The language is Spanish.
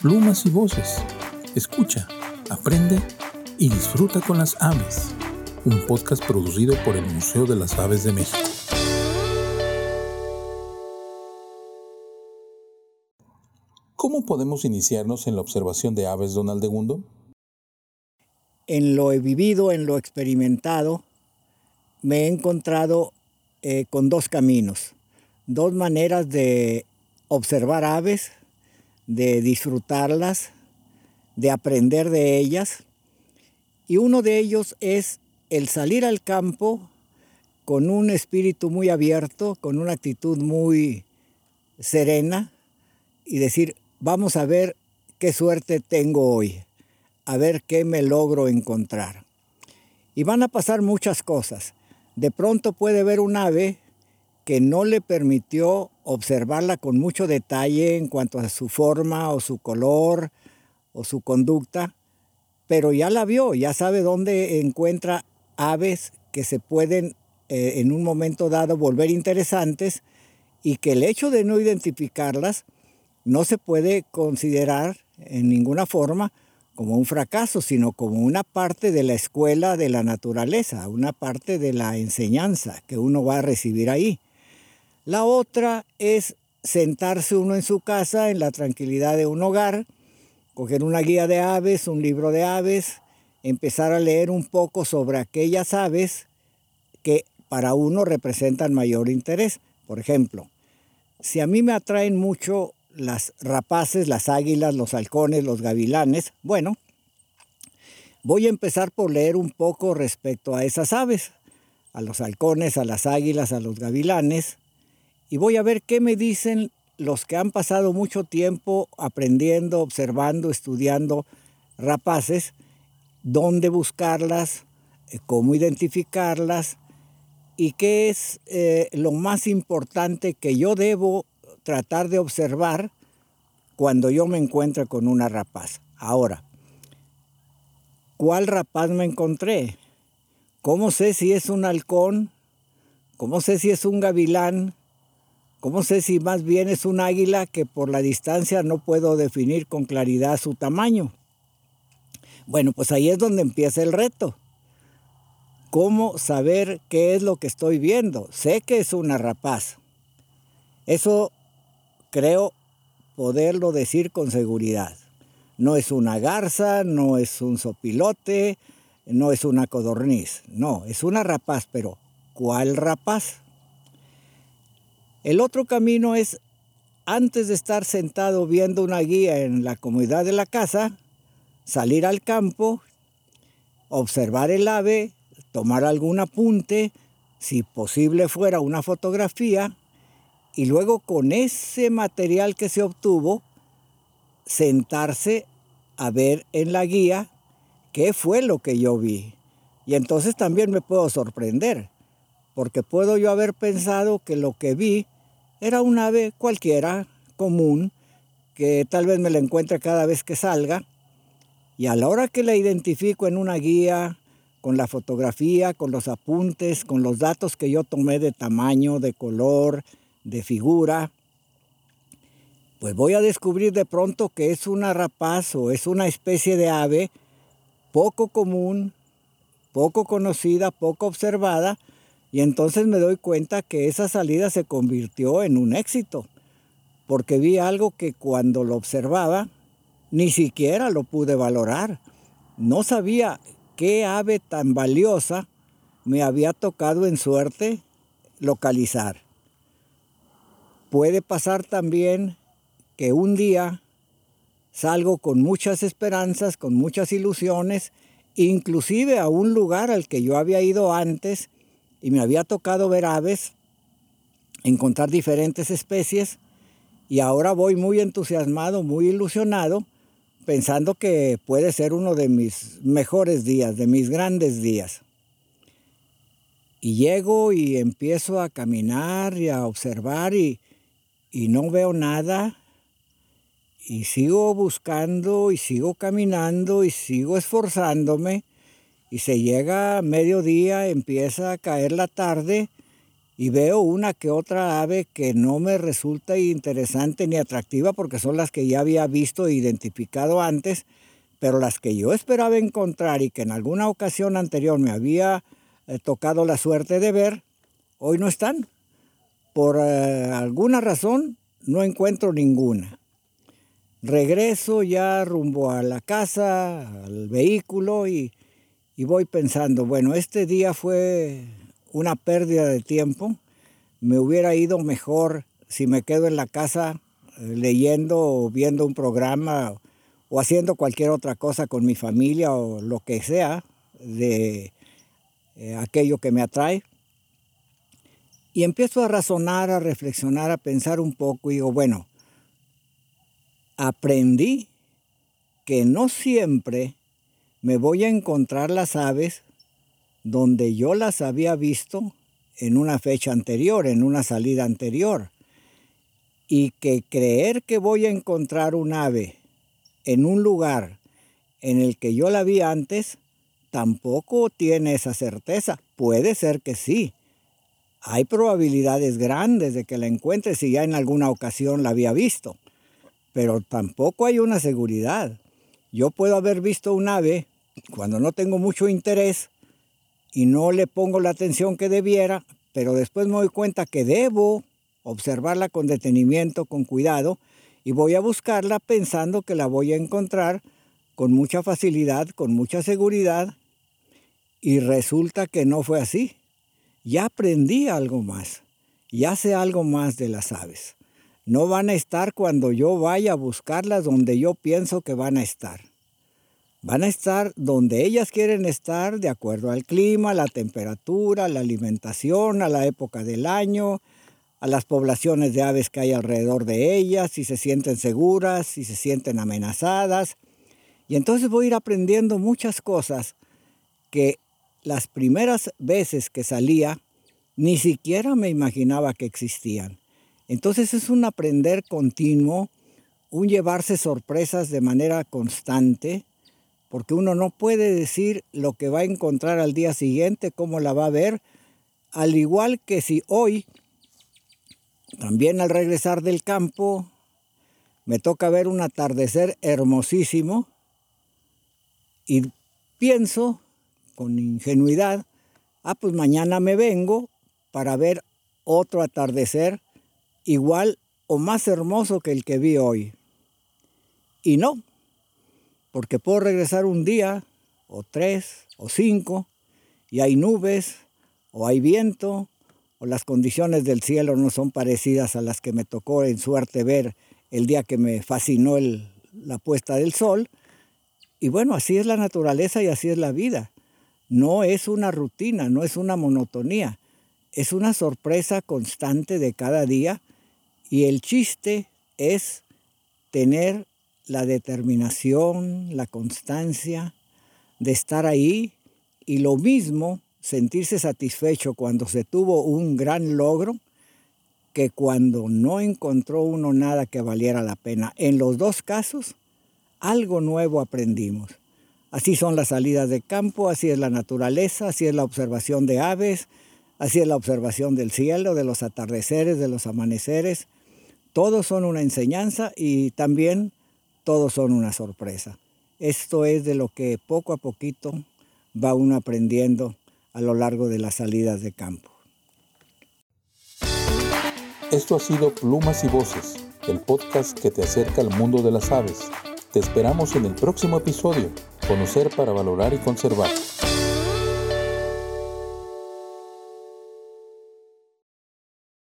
plumas y voces. Escucha, aprende y disfruta con las aves. Un podcast producido por el Museo de las Aves de México. ¿Cómo podemos iniciarnos en la observación de aves, don Aldegundo? En lo he vivido, en lo experimentado, me he encontrado eh, con dos caminos, dos maneras de observar aves, de disfrutarlas, de aprender de ellas. Y uno de ellos es el salir al campo con un espíritu muy abierto, con una actitud muy serena y decir, vamos a ver qué suerte tengo hoy, a ver qué me logro encontrar. Y van a pasar muchas cosas. De pronto puede ver un ave que no le permitió observarla con mucho detalle en cuanto a su forma o su color o su conducta, pero ya la vio, ya sabe dónde encuentra aves que se pueden eh, en un momento dado volver interesantes y que el hecho de no identificarlas no se puede considerar en ninguna forma como un fracaso, sino como una parte de la escuela de la naturaleza, una parte de la enseñanza que uno va a recibir ahí. La otra es sentarse uno en su casa, en la tranquilidad de un hogar, coger una guía de aves, un libro de aves, empezar a leer un poco sobre aquellas aves que para uno representan mayor interés. Por ejemplo, si a mí me atraen mucho las rapaces, las águilas, los halcones, los gavilanes, bueno, voy a empezar por leer un poco respecto a esas aves, a los halcones, a las águilas, a los gavilanes, y voy a ver qué me dicen los que han pasado mucho tiempo aprendiendo, observando, estudiando rapaces, dónde buscarlas, eh, cómo identificarlas y qué es eh, lo más importante que yo debo tratar de observar cuando yo me encuentro con una rapaz. Ahora, ¿cuál rapaz me encontré? ¿Cómo sé si es un halcón? ¿Cómo sé si es un gavilán? ¿Cómo sé si más bien es un águila que por la distancia no puedo definir con claridad su tamaño? Bueno, pues ahí es donde empieza el reto. ¿Cómo saber qué es lo que estoy viendo? Sé que es una rapaz. Eso creo poderlo decir con seguridad. No es una garza, no es un sopilote, no es una codorniz. No, es una rapaz, pero ¿cuál rapaz? El otro camino es, antes de estar sentado viendo una guía en la comodidad de la casa, salir al campo, observar el ave, tomar algún apunte, si posible fuera una fotografía, y luego con ese material que se obtuvo, sentarse a ver en la guía qué fue lo que yo vi. Y entonces también me puedo sorprender porque puedo yo haber pensado que lo que vi era un ave cualquiera, común, que tal vez me la encuentre cada vez que salga, y a la hora que la identifico en una guía, con la fotografía, con los apuntes, con los datos que yo tomé de tamaño, de color, de figura, pues voy a descubrir de pronto que es una rapaz o es una especie de ave poco común, poco conocida, poco observada, y entonces me doy cuenta que esa salida se convirtió en un éxito, porque vi algo que cuando lo observaba ni siquiera lo pude valorar. No sabía qué ave tan valiosa me había tocado en suerte localizar. Puede pasar también que un día salgo con muchas esperanzas, con muchas ilusiones, inclusive a un lugar al que yo había ido antes y me había tocado ver aves, encontrar diferentes especies y ahora voy muy entusiasmado, muy ilusionado, pensando que puede ser uno de mis mejores días, de mis grandes días. Y llego y empiezo a caminar y a observar y, y no veo nada. Y sigo buscando y sigo caminando y sigo esforzándome y se llega a mediodía, empieza a caer la tarde y veo una que otra ave que no me resulta interesante ni atractiva porque son las que ya había visto e identificado antes, pero las que yo esperaba encontrar y que en alguna ocasión anterior me había eh, tocado la suerte de ver, hoy no están. Por eh, alguna razón no encuentro ninguna. Regreso ya rumbo a la casa, al vehículo y voy pensando, bueno, este día fue una pérdida de tiempo. Me hubiera ido mejor si me quedo en la casa eh, leyendo o viendo un programa o haciendo cualquier otra cosa con mi familia o lo que sea de eh, aquello que me atrae. Y empiezo a razonar, a reflexionar, a pensar un poco y digo, bueno, aprendí que no siempre me voy a encontrar las aves donde yo las había visto en una fecha anterior, en una salida anterior, y que creer que voy a encontrar un ave en un lugar en el que yo la vi antes, tampoco tiene esa certeza. Puede ser que sí. Hay probabilidades grandes de que la encuentre si ya en alguna ocasión la había visto, pero tampoco hay una seguridad. Yo puedo haber visto un ave cuando no tengo mucho interés y no le pongo la atención que debiera, pero después me doy cuenta que debo observarla con detenimiento, con cuidado, y voy a buscarla pensando que la voy a encontrar con mucha facilidad, con mucha seguridad, y resulta que no fue así. Ya aprendí algo más, ya sé algo más de las aves. No van a estar cuando yo vaya a buscarlas donde yo pienso que van a estar. Van a estar donde ellas quieren estar de acuerdo al clima, la temperatura, la alimentación, a la época del año, a las poblaciones de aves que hay alrededor de ellas, si se sienten seguras, si se sienten amenazadas. Y entonces voy a ir aprendiendo muchas cosas que las primeras veces que salía ni siquiera me imaginaba que existían. Entonces es un aprender continuo, un llevarse sorpresas de manera constante, porque uno no puede decir lo que va a encontrar al día siguiente, cómo la va a ver, al igual que si hoy, también al regresar del campo, me toca ver un atardecer hermosísimo y pienso con ingenuidad, ah, pues mañana me vengo para ver otro atardecer igual o más hermoso que el que vi hoy. Y no, porque puedo regresar un día, o tres, o cinco, y hay nubes, o hay viento, o las condiciones del cielo no son parecidas a las que me tocó en suerte ver el día que me fascinó la puesta del sol. Y bueno, así es la naturaleza y así es la vida. No es una rutina, no es una monotonía, es una sorpresa constante de cada día y el chiste es tener la determinación, la constancia de estar ahí y lo mismo sentirse satisfecho cuando se tuvo un gran logro que cuando no encontró uno nada que valiera la pena. En los dos casos, algo nuevo aprendimos. Así son las salidas de campo, así es la naturaleza, así es la observación de aves, así es la observación del cielo, de los atardeceres, de los amaneceres. Todos son una enseñanza y también todos son una sorpresa. Esto es de lo que poco a poquito va uno aprendiendo a lo largo de las salidas de campo. Esto ha sido Plumas y Voces, el podcast que te acerca al mundo de las aves. Te esperamos en el próximo episodio, Conocer para valorar y conservar.